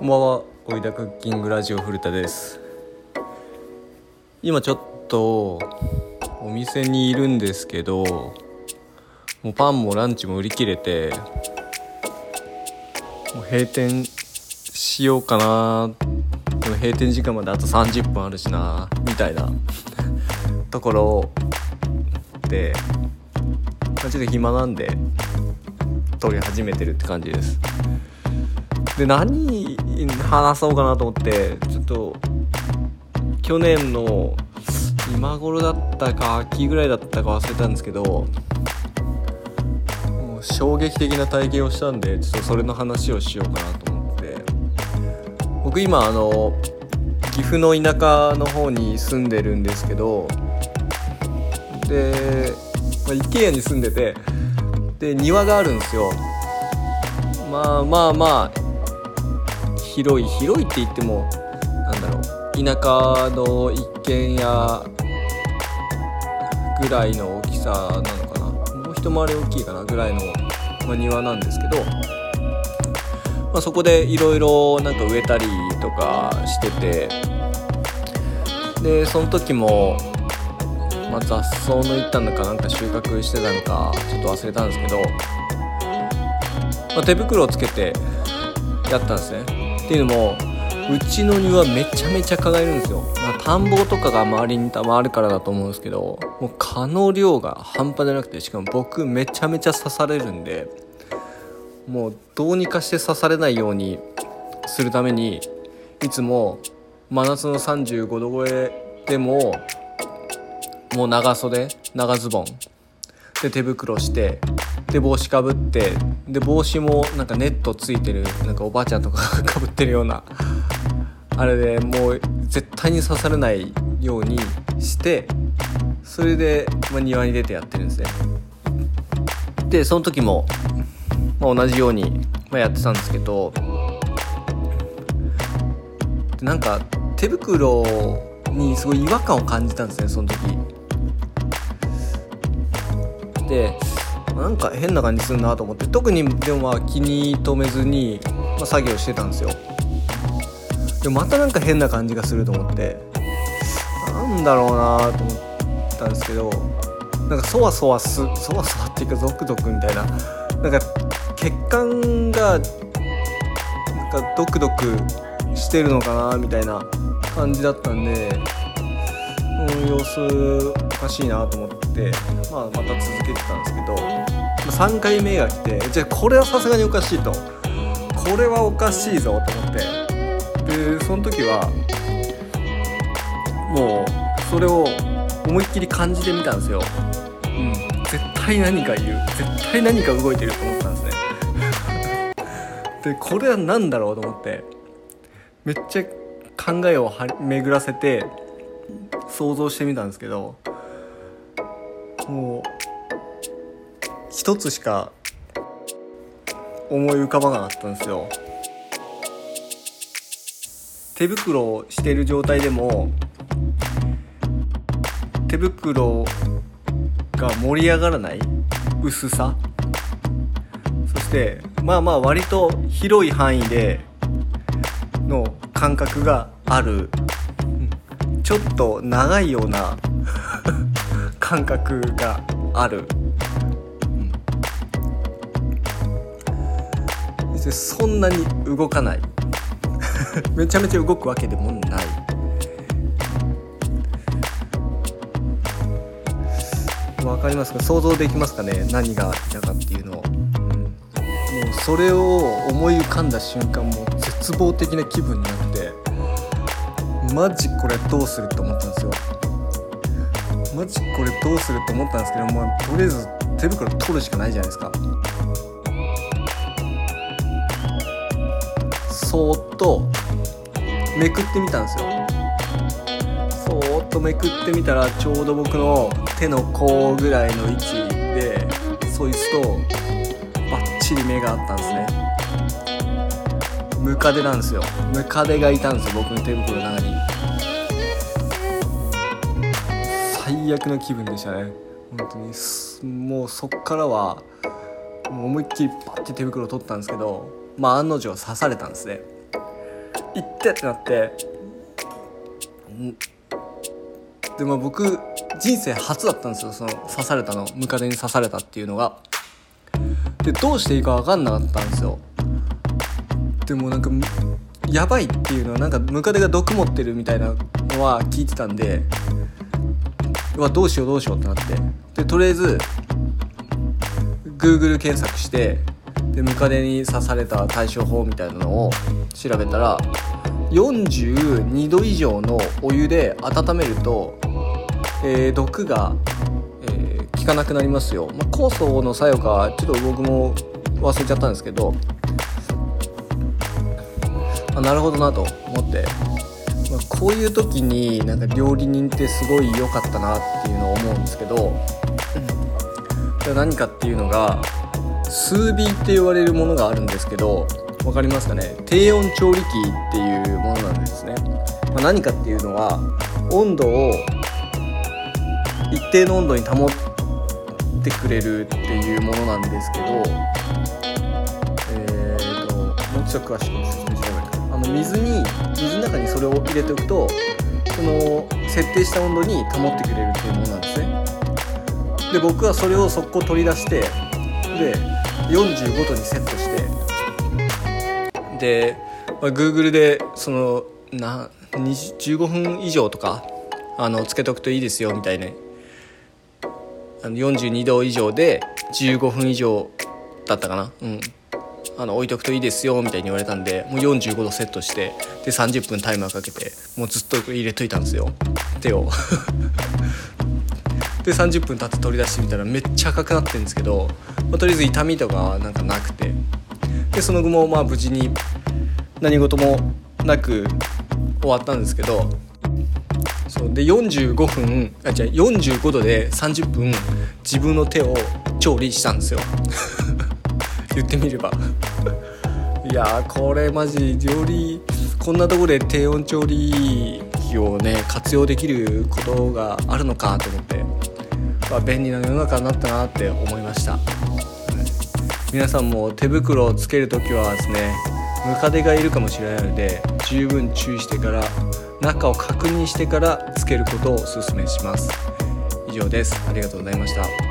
こんばんは、おいだクッキングラジオ古田です。今ちょっとお店にいるんですけど、もうパンもランチも売り切れて、もう閉店しようかな。でも閉店時間まであと30分あるしな、みたいな ところで、まちょっと暇なんで撮り始めてるって感じです。で何話そうかなと思ってちょっと去年の今頃だったか秋ぐらいだったか忘れたんですけど衝撃的な体験をしたんでちょっとそれの話をしようかなと思って。僕今あの岐阜の田舎の方に住んでるんですけどで、まあ、一軒家に住んでてで庭があるんですよ。まあまあまあ広い広いって言ってもなんだろう田舎の一軒家ぐらいの大きさなのかな。もう一回り大きいかなぐらいの、まあ、庭なんですけど、まあ、そこでいろいろなんか植えたりとかしててでその時も、まあ、雑草のいったのかなんか収穫してたのかちょっと忘れたんですけど、まあ、手袋をつけてやったんですね。っていうのもうちの庭めちゃめちゃ蚊がいるんですよ、まあ、田んぼとかが周りにたまあるからだと思うんですけどもう蚊の量が半端じゃなくてしかも僕めちゃめちゃ刺されるんでもうどうにかして刺されないようにするためにいつも真夏の35度超えでももう長袖長ズボンで手袋してで帽子かぶってで帽子もなんかネットついてるなんかおばあちゃんとかかぶ ってるようなあれでもう絶対に刺されないようにしてそれで、まあ、庭に出てやってるんですね。でその時も、まあ、同じように、まあ、やってたんですけどでなんか手袋にすごい違和感を感じたんですねその時。でなんか変な感じするなと思って特にでもまあ気に留めずに、ま、作業してたんですよ。でまたなんか変な感じがすると思ってなんだろうなと思ったんですけどなんかそわそわすそわそわっていうかゾクゾクみたいななんか血管がなんかドクドクしてるのかなみたいな感じだったんで、うん、様子おかしいなと思って、まあ、また続けてたんですけど3回目が来てじゃあこれはさすがにおかしいと。これはおかしいぞと思って。でその時はもうそれを思いっきり感じてみたんですよ、うん、絶対何かいる絶対何か動いてると思ったんですね。でこれは何だろうと思って。めっちゃ考えを巡らせて想像してみたんですけど。もう。一つしか思い浮かばなかったんですよ。手袋をしている状態でも手袋が盛り上がらない薄さ。そしてまあまあ割と広い範囲での感覚がある。ちょっと長いような感覚がある、うん。そんなに動かない。めちゃめちゃ動くわけでもない。わかりますか？想像できますかね？何が来たかっていうのを、うん。もうそれを思い浮かんだ瞬間もう絶望的な気分になってマジこれどうするって思ったんですよ。マジこれどうするって思ったんですけどもとりあえず手袋取るしかないじゃないですか。そーっとめくってみたんですよ。そーっとめくってみたらちょうど僕の手の甲ぐらいの位置でそいつとバッチリ目があったんですね。ムカデなんですよ。ムカデがいたんですよ僕の手袋の中に。最悪の気分でしたね。本当にもうそっからは思いっきりパッて手袋取ったんですけどまあ案の定刺されたんですね。行ってってなってでも僕人生初だったんですよその刺されたの。ムカデに刺されたっていうのが。でどうしていいか分かんなかったんですよ。でもなんかやばいっていうのはなんかムカデが毒持ってるみたいなのは聞いてたんでうわどうしようどうしようってなって。でとりあえず Google 検索してでムカデに刺された対処法みたいなのを調べたら42度以上のお湯で温めると、えー、毒が、えー、効かなくなりますよ、まあ、酵素の作用かちょっと僕も忘れちゃったんですけどあなるほどなと思って、まあ、こういう時になんか料理人ってすごい良かったなっていうのを思うんですけど、うん、何かっていうのが数火って言われるものがあるんですけど分かりますかね？低温調理器っていうものなんですね、まあ、何かっていうのは温度を一定の温度に保ってくれるっていうものなんですけどえーともうちょっと詳しく。説明してもらあの水に水の中にそれを入れておくとその設定した温度に保ってくれるっていうものなんですね。で僕はそれを速攻取り出してで45度にセットして。で、まあ、Google でそのな15分以上とかあのつけとくといいですよみたいな。あの42度以上で15分以上だったかな。うん。あの置いとくといいですよみたいに言われたんでもう45度セットしてで30分タイマーかけてもうずっと入れといたんですよ。手を。で30分経って取り出してみたらめっちゃ赤くなってるんですけど、まあ、とりあえず痛みとかはなんかなくて。でその後もまあ無事に何事もなく終わったんですけどそうで45分あじゃあ45度で30分自分の手を調理したんですよ。言ってみれば。いやこれマジ料理こんなとこで低温調理器をね活用できることがあるのかと思って、まあ、便利な世の中になったなって思いました、皆さんも手袋をつける時はですねムカデがいるかもしれないので十分注意してから中を確認してからつけることをおすすめします。以上です。ありがとうございました。